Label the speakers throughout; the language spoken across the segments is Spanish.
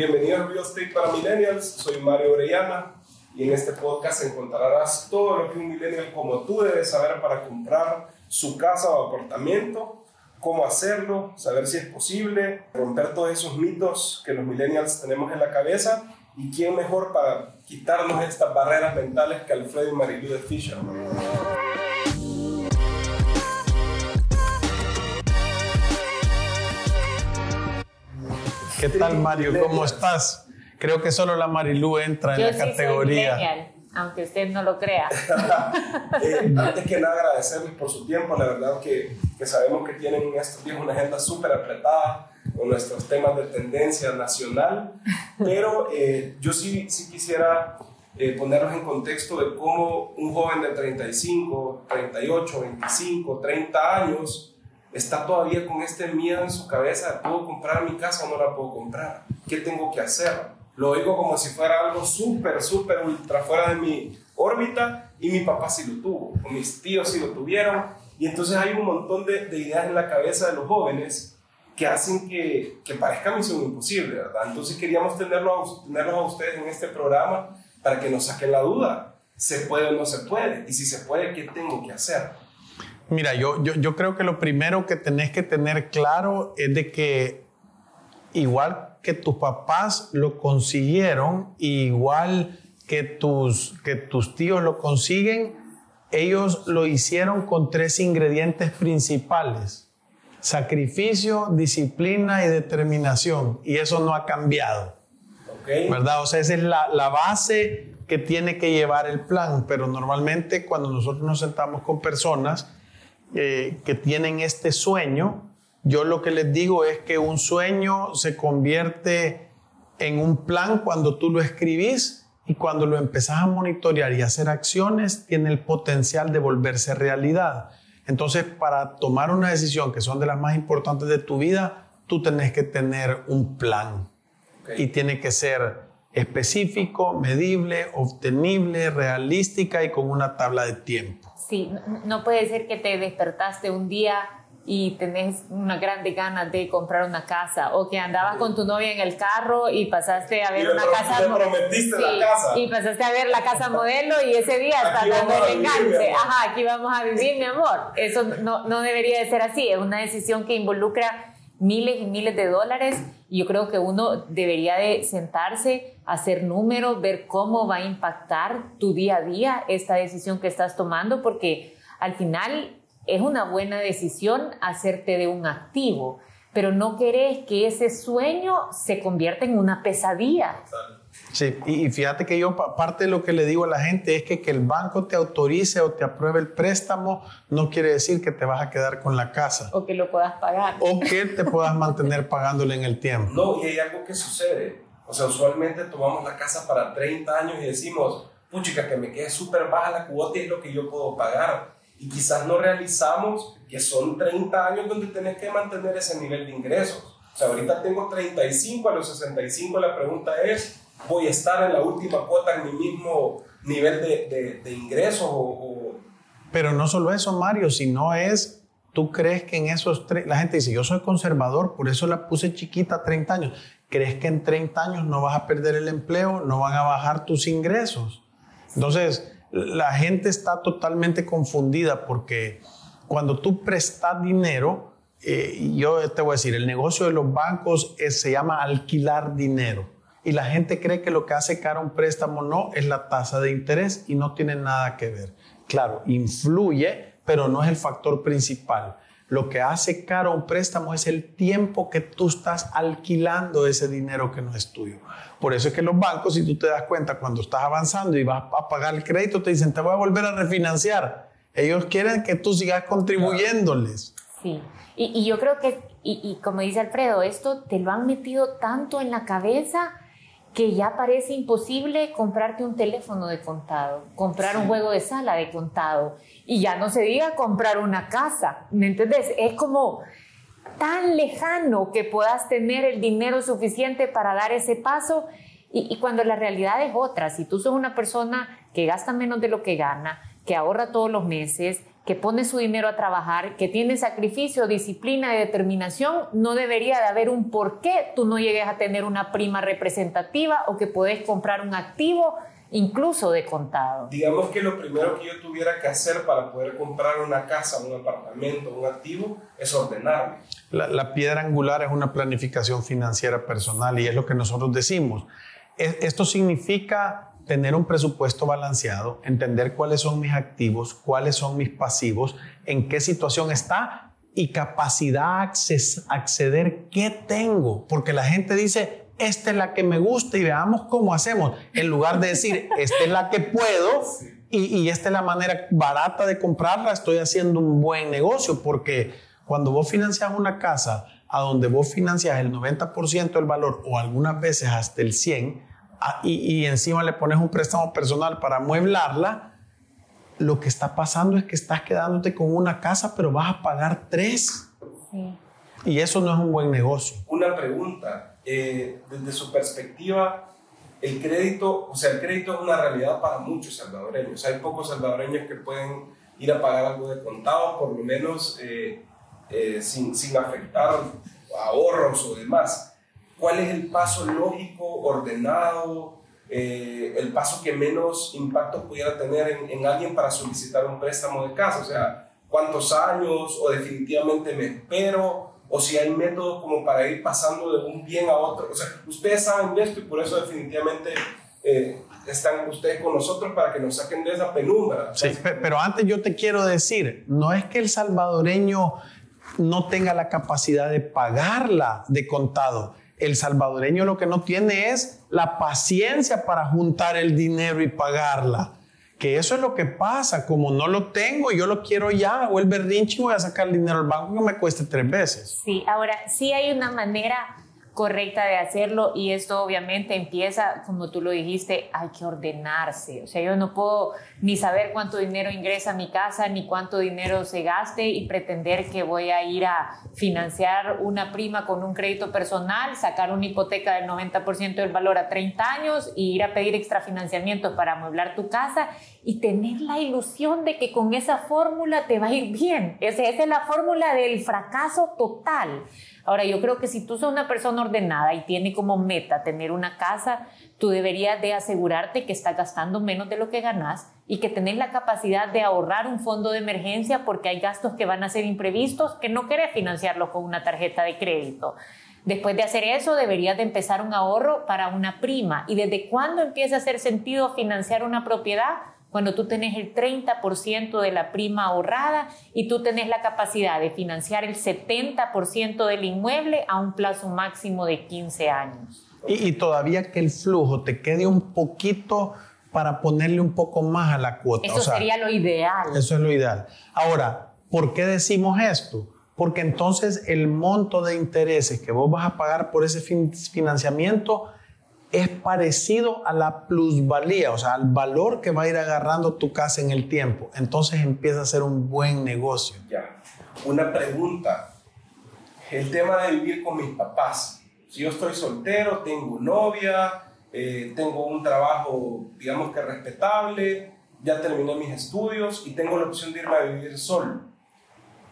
Speaker 1: Bienvenido a Real Estate para Millennials, soy Mario Orellana y en este podcast encontrarás todo lo que un millennial como tú debe saber para comprar su casa o apartamento, cómo hacerlo, saber si es posible, romper todos esos mitos que los millennials tenemos en la cabeza y quién mejor para quitarnos estas barreras mentales que Alfredo y Marilu de Fisher.
Speaker 2: ¿Qué tal, Mario? ¿Cómo estás? Creo que solo la Marilú entra en la categoría.
Speaker 3: Soy aunque usted no lo crea.
Speaker 1: eh, antes que nada, agradecerles por su tiempo. La verdad que, que sabemos que tienen en estos días una agenda súper apretada con nuestros temas de tendencia nacional, pero eh, yo sí, sí quisiera eh, ponerlos en contexto de cómo un joven de 35, 38, 25, 30 años está todavía con este miedo en su cabeza, ¿puedo comprar mi casa o no la puedo comprar? ¿Qué tengo que hacer? Lo oigo como si fuera algo súper, súper, ultra fuera de mi órbita y mi papá sí lo tuvo, o mis tíos sí lo tuvieron. Y entonces hay un montón de, de ideas en la cabeza de los jóvenes que hacen que, que parezca misión imposible, ¿verdad? Entonces queríamos tenerlo tenerlos a ustedes en este programa para que nos saquen la duda. ¿Se puede o no se puede? Y si se puede, ¿qué tengo que hacer?
Speaker 2: Mira, yo, yo, yo creo que lo primero que tenés que tener claro es de que igual que tus papás lo consiguieron, igual que tus, que tus tíos lo consiguen, ellos lo hicieron con tres ingredientes principales. Sacrificio, disciplina y determinación. Y eso no ha cambiado. Okay. ¿Verdad? O sea, esa es la, la base que tiene que llevar el plan. Pero normalmente cuando nosotros nos sentamos con personas, eh, que tienen este sueño, yo lo que les digo es que un sueño se convierte en un plan cuando tú lo escribís y cuando lo empezás a monitorear y hacer acciones, tiene el potencial de volverse realidad. Entonces, para tomar una decisión que son de las más importantes de tu vida, tú tenés que tener un plan. Okay. Y tiene que ser específico, medible, obtenible, realística y con una tabla de tiempo.
Speaker 3: Sí, no puede ser que te despertaste un día y tenés una grande ganas de comprar una casa o que andabas con tu novia en el carro y pasaste a ver
Speaker 1: y
Speaker 3: una casa
Speaker 1: prometiste sí, la casa.
Speaker 3: y pasaste a ver la casa modelo y ese día estás dando el enganche ajá aquí vamos a vivir mi amor. Eso no, no debería de ser así es una decisión que involucra miles y miles de dólares y yo creo que uno debería de sentarse, hacer números, ver cómo va a impactar tu día a día esta decisión que estás tomando, porque al final es una buena decisión hacerte de un activo, pero no querés que ese sueño se convierta en una pesadilla.
Speaker 2: Sí, y fíjate que yo parte de lo que le digo a la gente es que que el banco te autorice o te apruebe el préstamo no quiere decir que te vas a quedar con la casa.
Speaker 3: O que lo puedas pagar.
Speaker 2: O que te puedas mantener pagándole en el tiempo.
Speaker 1: No, y hay algo que sucede. O sea, usualmente tomamos la casa para 30 años y decimos, puchica, que me quede súper baja la cuota y es lo que yo puedo pagar. Y quizás no realizamos que son 30 años donde tenés que mantener ese nivel de ingresos. O sea, ahorita tengo 35, a los 65 la pregunta es, voy a estar en la última cuota en mi mismo nivel de, de, de ingresos o, o,
Speaker 2: Pero no solo eso, Mario, sino es, tú crees que en esos tres, la gente dice, yo soy conservador, por eso la puse chiquita 30 años. ¿Crees que en 30 años no vas a perder el empleo, no van a bajar tus ingresos? Entonces, la gente está totalmente confundida porque cuando tú prestas dinero, eh, yo te voy a decir, el negocio de los bancos es, se llama alquilar dinero y la gente cree que lo que hace caro un préstamo no es la tasa de interés y no tiene nada que ver. Claro, influye, pero no es el factor principal. Lo que hace caro un préstamo es el tiempo que tú estás alquilando ese dinero que no es tuyo. Por eso es que los bancos, si tú te das cuenta, cuando estás avanzando y vas a pagar el crédito, te dicen, te voy a volver a refinanciar. Ellos quieren que tú sigas contribuyéndoles.
Speaker 3: Sí, y, y yo creo que, y, y como dice Alfredo, esto te lo han metido tanto en la cabeza que ya parece imposible comprarte un teléfono de contado, comprar sí. un juego de sala de contado y ya no se diga comprar una casa, ¿me entiendes? Es como tan lejano que puedas tener el dinero suficiente para dar ese paso y, y cuando la realidad es otra, si tú sos una persona que gasta menos de lo que gana, que ahorra todos los meses, que pone su dinero a trabajar, que tiene sacrificio, disciplina y determinación, no debería de haber un por qué tú no llegues a tener una prima representativa o que puedes comprar un activo incluso de contado.
Speaker 1: Digamos que lo primero que yo tuviera que hacer para poder comprar una casa, un apartamento, un activo, es ordenarme.
Speaker 2: La, la piedra angular es una planificación financiera personal y es lo que nosotros decimos. Esto significa tener un presupuesto balanceado, entender cuáles son mis activos, cuáles son mis pasivos, en qué situación está y capacidad a acceder qué tengo. Porque la gente dice, esta es la que me gusta y veamos cómo hacemos, en lugar de decir, esta es la que puedo y, y esta es la manera barata de comprarla, estoy haciendo un buen negocio, porque cuando vos financias una casa a donde vos financias el 90% del valor o algunas veces hasta el 100%, y, encima le pones un préstamo personal para amueblarla, lo que está pasando es que estás quedándote con una casa, pero vas a pagar tres. Y eso no es un buen negocio.
Speaker 1: Una pregunta, eh, desde su perspectiva, el crédito, o sea, el crédito es una realidad para muchos salvadoreños. Hay pocos salvadoreños que pueden ir a pagar algo de contado, por lo menos eh, eh, sin, sin afectar ahorros o demás cuál es el paso lógico, ordenado, eh, el paso que menos impacto pudiera tener en, alguien para solicitar un préstamo de casa. O sea, cuántos años o definitivamente me espero o si hay métodos como para ir pasando de un bien a otro. O sea, ustedes saben de esto y por eso definitivamente eh, están ustedes con nosotros para que nos saquen de esa penumbra.
Speaker 2: Sí, pero antes yo te quiero decir, no es que el salvadoreño no tenga la capacidad de pagarla de contado el salvadoreño lo que no tiene es la paciencia para juntar el dinero y pagarla. Que eso es lo que pasa, como no lo tengo, yo lo quiero ya, o el berrinche voy a sacar el dinero al banco que me cueste tres veces.
Speaker 3: Sí, ahora sí hay una manera correcta de hacerlo y esto obviamente empieza, como tú lo dijiste, hay que ordenarse. O sea, yo no puedo ni saber cuánto dinero ingresa a mi casa, ni cuánto dinero se gaste y pretender que voy a ir a financiar una prima con un crédito personal, sacar una hipoteca del 90% del valor a 30 años y ir a pedir extrafinanciamiento para amueblar tu casa y tener la ilusión de que con esa fórmula te va a ir bien. Esa, es la fórmula del fracaso total. Ahora, yo creo que si tú sos una persona ordenada y tiene como meta tener una casa, tú deberías de asegurarte que estás gastando menos de lo que ganas y que tenés la capacidad de ahorrar un fondo de emergencia porque hay gastos que van a ser imprevistos que no querés financiarlo con una tarjeta de crédito. Después de hacer eso, deberías de empezar un ahorro para una prima. ¿Y desde cuándo empieza a hacer sentido financiar una propiedad? Cuando tú tenés el 30% de la prima ahorrada y tú tenés la capacidad de financiar el 70% del inmueble a un plazo máximo de 15 años.
Speaker 2: Y, todavía que el flujo te quede un poquito para ponerle un poco más a la cuota.
Speaker 3: Eso sería lo ideal.
Speaker 2: Eso es lo ideal. Ahora, ¿por qué decimos esto? Porque entonces el monto de intereses que vos vas a pagar por ese financiamiento es parecido a la plusvalía, o sea, al valor que va a ir agarrando tu casa en el tiempo. Entonces empieza a ser un buen negocio.
Speaker 1: Ya. Una pregunta. El tema de vivir con mis papás. Si yo estoy soltero, tengo novia, eh, tengo un trabajo, digamos que respetable, ya terminé mis estudios y tengo la opción de irme a vivir solo.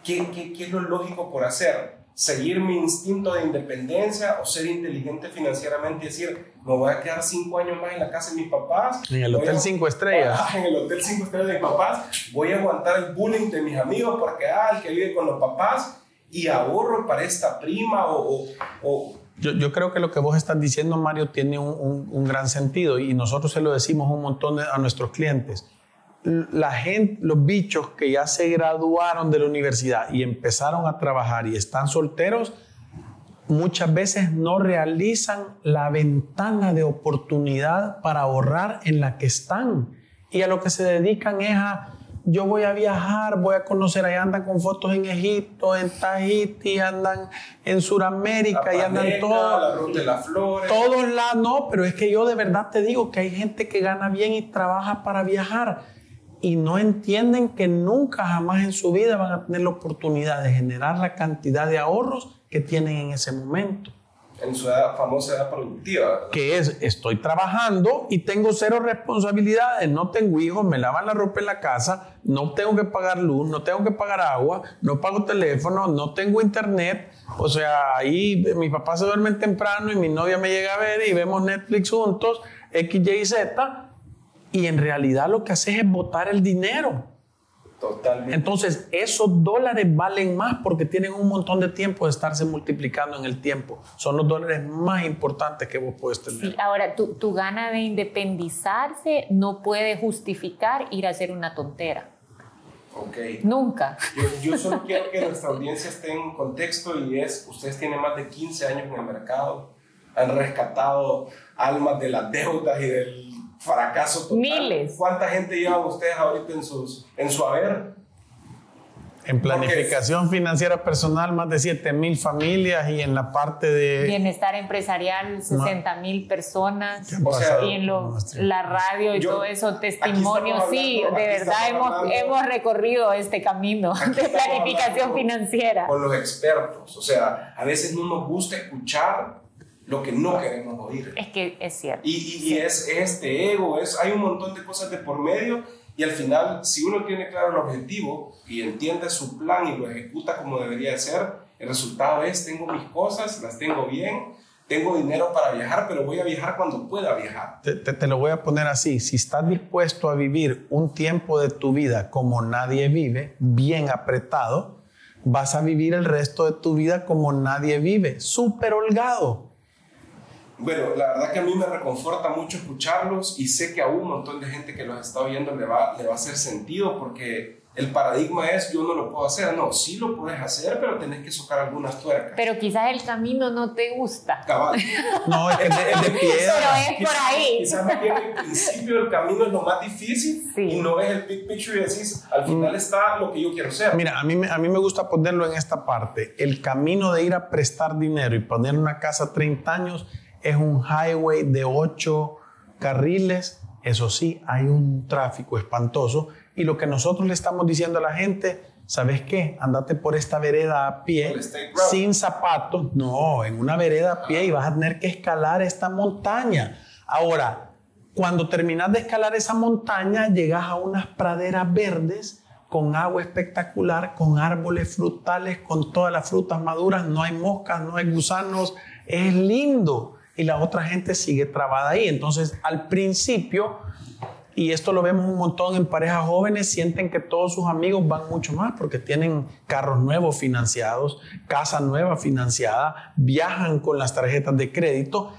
Speaker 1: ¿Qué, es lo lógico por hacer? Seguir mi instinto de independencia o ser inteligente financieramente y decir, me voy a quedar cinco años más en la casa de mis papás.
Speaker 2: En el Hotel Cinco Estrellas.
Speaker 1: en el Hotel Cinco Estrellas de mis papás. Voy a aguantar el bullying de mis amigos porque, ah, el que vive con los papás y ahorro para esta prima o... o,
Speaker 2: yo, yo, creo que lo que vos estás diciendo, Mario, tiene un, un, un gran sentido y nosotros se lo decimos un montón a nuestros clientes la gente, los bichos que ya se graduaron de la universidad y empezaron a trabajar y están solteros, muchas veces no realizan la ventana de oportunidad para ahorrar en la que están. Y a lo que se dedican es a, yo voy a viajar, voy a conocer, ahí andan con fotos en Egipto, en Tahiti, andan en Sudamérica, y andan todos.
Speaker 1: La flores.
Speaker 2: Todos lados, no, pero es que yo de verdad te digo que hay gente que gana bien y trabaja para viajar y no entienden que nunca jamás en su vida van a tener la oportunidad de generar la cantidad de ahorros que tienen en ese momento.
Speaker 1: en su famosa edad productiva.
Speaker 2: Que es, estoy trabajando y tengo cero responsabilidades, no tengo hijos, me lavan la ropa en la casa, no tengo que pagar luz, no tengo que pagar agua, no pago teléfono, no tengo internet. O sea, ahí mi papá se duerme temprano y mi novia me llega a ver y vemos Netflix juntos, X, Y, Z. Y en realidad lo que haces es botar el dinero.
Speaker 1: Totalmente.
Speaker 2: Entonces, esos dólares valen más porque tienen un montón de tiempo de estarse multiplicando en el tiempo. Son los dólares más importantes que vos puedes tener.
Speaker 3: Sí, ahora, tu, tu gana de independizarse no puede justificar ir a hacer una tontera.
Speaker 1: Ok.
Speaker 3: Nunca.
Speaker 1: Yo, yo solo quiero que nuestra audiencia esté en contexto y es, ustedes tienen más de 15 años en el mercado, han rescatado almas de las deudas y del fracaso total.
Speaker 3: Miles.
Speaker 1: ¿Cuánta gente llevan ustedes ahorita en, sus, en su haber?
Speaker 2: En planificación financiera personal, más de 7 mil familias y en la parte de...
Speaker 3: Bienestar empresarial, 60 mil personas.
Speaker 1: O sea,
Speaker 3: y en lo- la radio y
Speaker 1: Yo-
Speaker 3: todo eso, testimonios,
Speaker 1: estamos
Speaker 3: sí,
Speaker 1: hablando-
Speaker 3: de verdad hemos,
Speaker 1: hablando-
Speaker 3: hemos recorrido este camino de planificación
Speaker 1: hablando
Speaker 3: financiera.
Speaker 1: Con los expertos. O sea, a veces no nos gusta escuchar lo que no queremos oír.
Speaker 3: Es que es cierto.
Speaker 1: Y, y- y es este ego, es, hay un montón de cosas de por medio y al final, si uno tiene claro el objetivo y entiende su plan y lo ejecuta como debería de ser, el resultado es, tengo mis cosas, las tengo bien, tengo dinero para viajar, pero voy a viajar cuando pueda viajar.
Speaker 2: Te, te- te lo voy a poner así, si estás dispuesto a vivir un tiempo de tu vida como nadie vive, bien apretado, vas a vivir el resto de tu vida como nadie vive, súper holgado.
Speaker 1: Bueno, la verdad que a mí me reconforta mucho escucharlos y sé que a un montón de gente que los está oyendo le va, le va a hacer sentido porque el paradigma es yo no lo puedo hacer. No, sí lo puedes hacer, pero tenés que socar algunas tuercas.
Speaker 3: Pero quizás el camino no te gusta.
Speaker 1: Cabal.
Speaker 2: No, es de, es de piedra.
Speaker 3: Pero es por ahí.
Speaker 1: Quizás más bien el principio del camino es lo más difícil
Speaker 3: Sí.
Speaker 1: y no ves el big picture y decís, al final está lo que yo quiero ser.
Speaker 2: Mira, a mí, a mí me gusta ponerlo en esta parte. El camino de ir a prestar dinero y poner una casa 30 años es un highway de 8 carriles. Eso sí, hay un tráfico espantoso. Y lo que nosotros le estamos diciendo a la gente, ¿sabes qué? Andate por esta vereda a pie, sin zapatos. No, en una vereda a pie y vas a tener que escalar esta montaña. Ahora, cuando terminas de escalar esa montaña, llegas a unas praderas verdes con agua espectacular, con árboles frutales, con todas las frutas maduras, no hay moscas, no hay gusanos, es lindo. Y la otra gente sigue trabada ahí. Entonces, al principio, y esto lo vemos un montón en parejas jóvenes, sienten que todos sus amigos van mucho más porque tienen carros nuevos financiados, casa nueva financiada, viajan con las tarjetas de crédito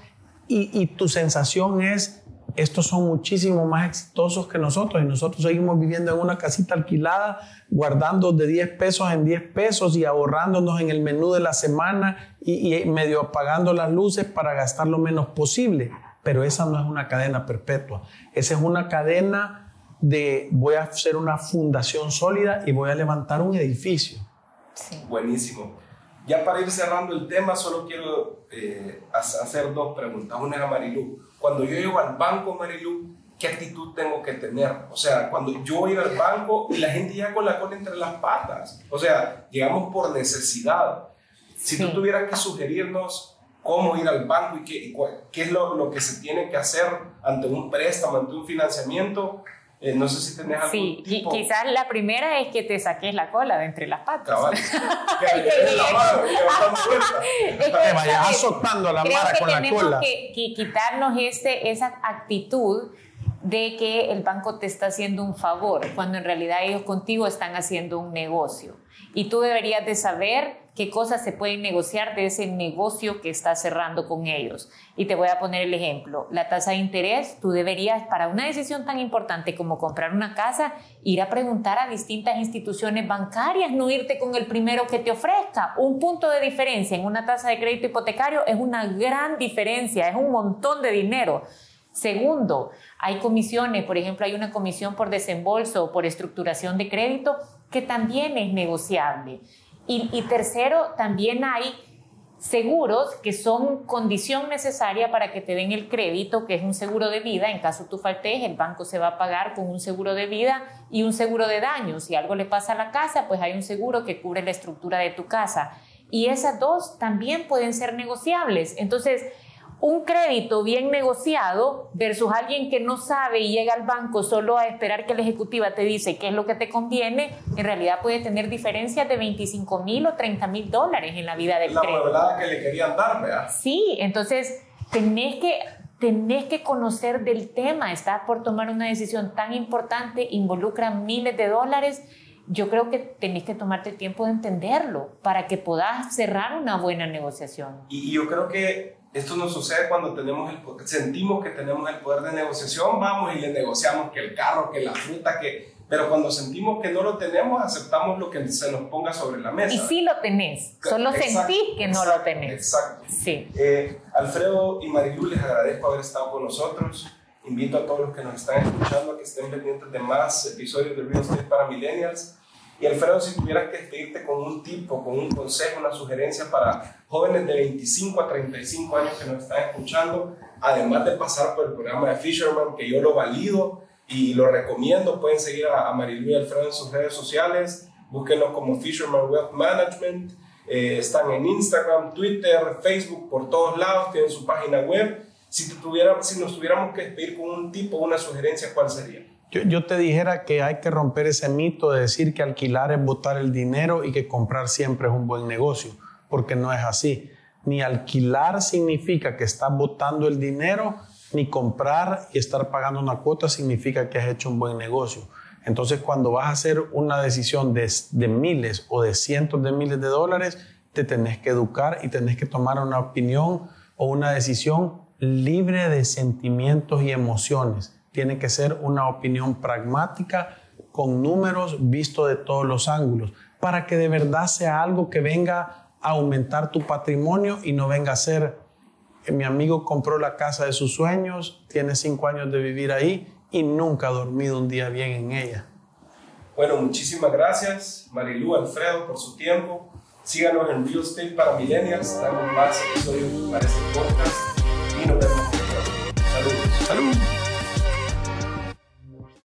Speaker 2: y, y tu sensación es, estos son muchísimo más exitosos que nosotros y nosotros seguimos viviendo en una casita alquilada, guardando de 10 pesos en 10 pesos y ahorrándonos en el menú de la semana y, y medio apagando las luces para gastar lo menos posible. Pero esa no es una cadena perpetua, esa es una cadena de voy a hacer una fundación sólida y voy a levantar un edificio.
Speaker 3: Sí.
Speaker 1: Buenísimo. Ya para ir cerrando el tema, solo quiero eh, ha- hacer dos preguntas. Una es a Marilu. Cuando yo llego al banco, Marilu, ¿qué actitud tengo que tener? O sea, cuando yo voy al banco y la gente llega con la cola entre las patas. O sea, llegamos por necesidad. Si tú
Speaker 3: Sí.
Speaker 1: tuvieras que sugerirnos cómo ir al banco y qué, y cua- qué es lo, lo que se tiene que hacer ante un préstamo, ante un financiamiento, eh, no sé si tenés algún
Speaker 3: Sí,
Speaker 1: tipo...
Speaker 3: quizás la primera es que te saques la cola de entre las patas.
Speaker 1: Cabal.
Speaker 2: Te vayas azotando la mara con la cola.
Speaker 3: Que, que quitarnos este, esa actitud de que el banco te está haciendo un favor, cuando en realidad ellos contigo están haciendo un negocio. Y tú deberías de saber qué cosas se pueden negociar de ese negocio que estás cerrando con ellos. Y te voy a poner el ejemplo. La tasa de interés, tú deberías, para una decisión tan importante como comprar una casa, ir a preguntar a distintas instituciones bancarias, no irte con el primero que te ofrezca. Un punto de diferencia en una tasa de crédito hipotecario es una gran diferencia, es un montón de dinero. Segundo, hay comisiones, por ejemplo, hay una comisión por desembolso o por estructuración de crédito que también es negociable. Y, tercero, también hay seguros que son condición necesaria para que te den el crédito, que es un seguro de vida. En caso tú faltes, el banco se va a pagar con un seguro de vida y un seguro de daños. Si algo le pasa a la casa, pues hay un seguro que cubre la estructura de tu casa. y esas dos también pueden ser negociables. Entonces, un crédito bien negociado versus alguien que no sabe y llega al banco solo a esperar que la ejecutiva te dice qué es lo que te conviene, en realidad puede tener diferencias de 25 mil o 30 mil dólares en la vida del
Speaker 1: la
Speaker 3: crédito.
Speaker 1: La que le querían dar, ¿verdad?
Speaker 3: Sí, entonces tenés que, tenés que conocer del tema, estás por tomar una decisión tan importante, involucra miles de dólares yo creo que tenés que tomarte tiempo de entenderlo para que puedas cerrar una buena negociación.
Speaker 1: Y yo creo que esto nos sucede cuando tenemos el, sentimos que tenemos el poder de negociación, vamos y le negociamos que el carro, que la fruta, que... Pero cuando sentimos que no lo tenemos, aceptamos lo que se nos ponga sobre la mesa.
Speaker 3: Y sí lo tenés, solo sentís que no lo tenés.
Speaker 1: Exacto.
Speaker 3: Sí.
Speaker 1: Eh, Alfredo y Marilu, les agradezco haber estado con nosotros. Invito a todos los que nos están escuchando a que estén pendientes de más episodios de Real Estate para Millennials. Y Alfredo, si tuvieras que despedirte con un tipo, con un consejo, una sugerencia para jóvenes de 25 a 35 años que nos están escuchando, además de pasar por el programa de Fisherman, que yo lo valido y lo recomiendo, pueden seguir a, Marilu y Alfredo en sus redes sociales, búsquenlo como Fisherman Wealth Management, eh, están en Instagram, Twitter, Facebook, por todos lados, tienen su página web. Si, tuviera, si nos tuviéramos que despedir con un tipo, una sugerencia, ¿cuál sería?
Speaker 2: Yo, te dijera que hay que romper ese mito de decir que alquilar es botar el dinero y que comprar siempre es un buen negocio, porque no es así. Ni alquilar significa que estás botando el dinero, ni comprar y estar pagando una cuota significa que has hecho un buen negocio. Entonces, cuando vas a hacer una decisión de, de miles o de cientos de miles de dólares, te tenés que educar y tenés que tomar una opinión o una decisión libre de sentimientos y emociones tiene que ser una opinión pragmática con números visto de todos los ángulos, para que de verdad sea algo que venga a aumentar tu patrimonio y no venga a ser, que mi amigo compró la casa de sus sueños, tiene cinco años de vivir ahí y nunca ha dormido un día bien en ella.
Speaker 1: Bueno, muchísimas gracias Marilu, Alfredo por su tiempo. Síganos en Real Estate para Millennials, damos más episodios para este podcast y nos vemos. Saludos.
Speaker 2: Salud.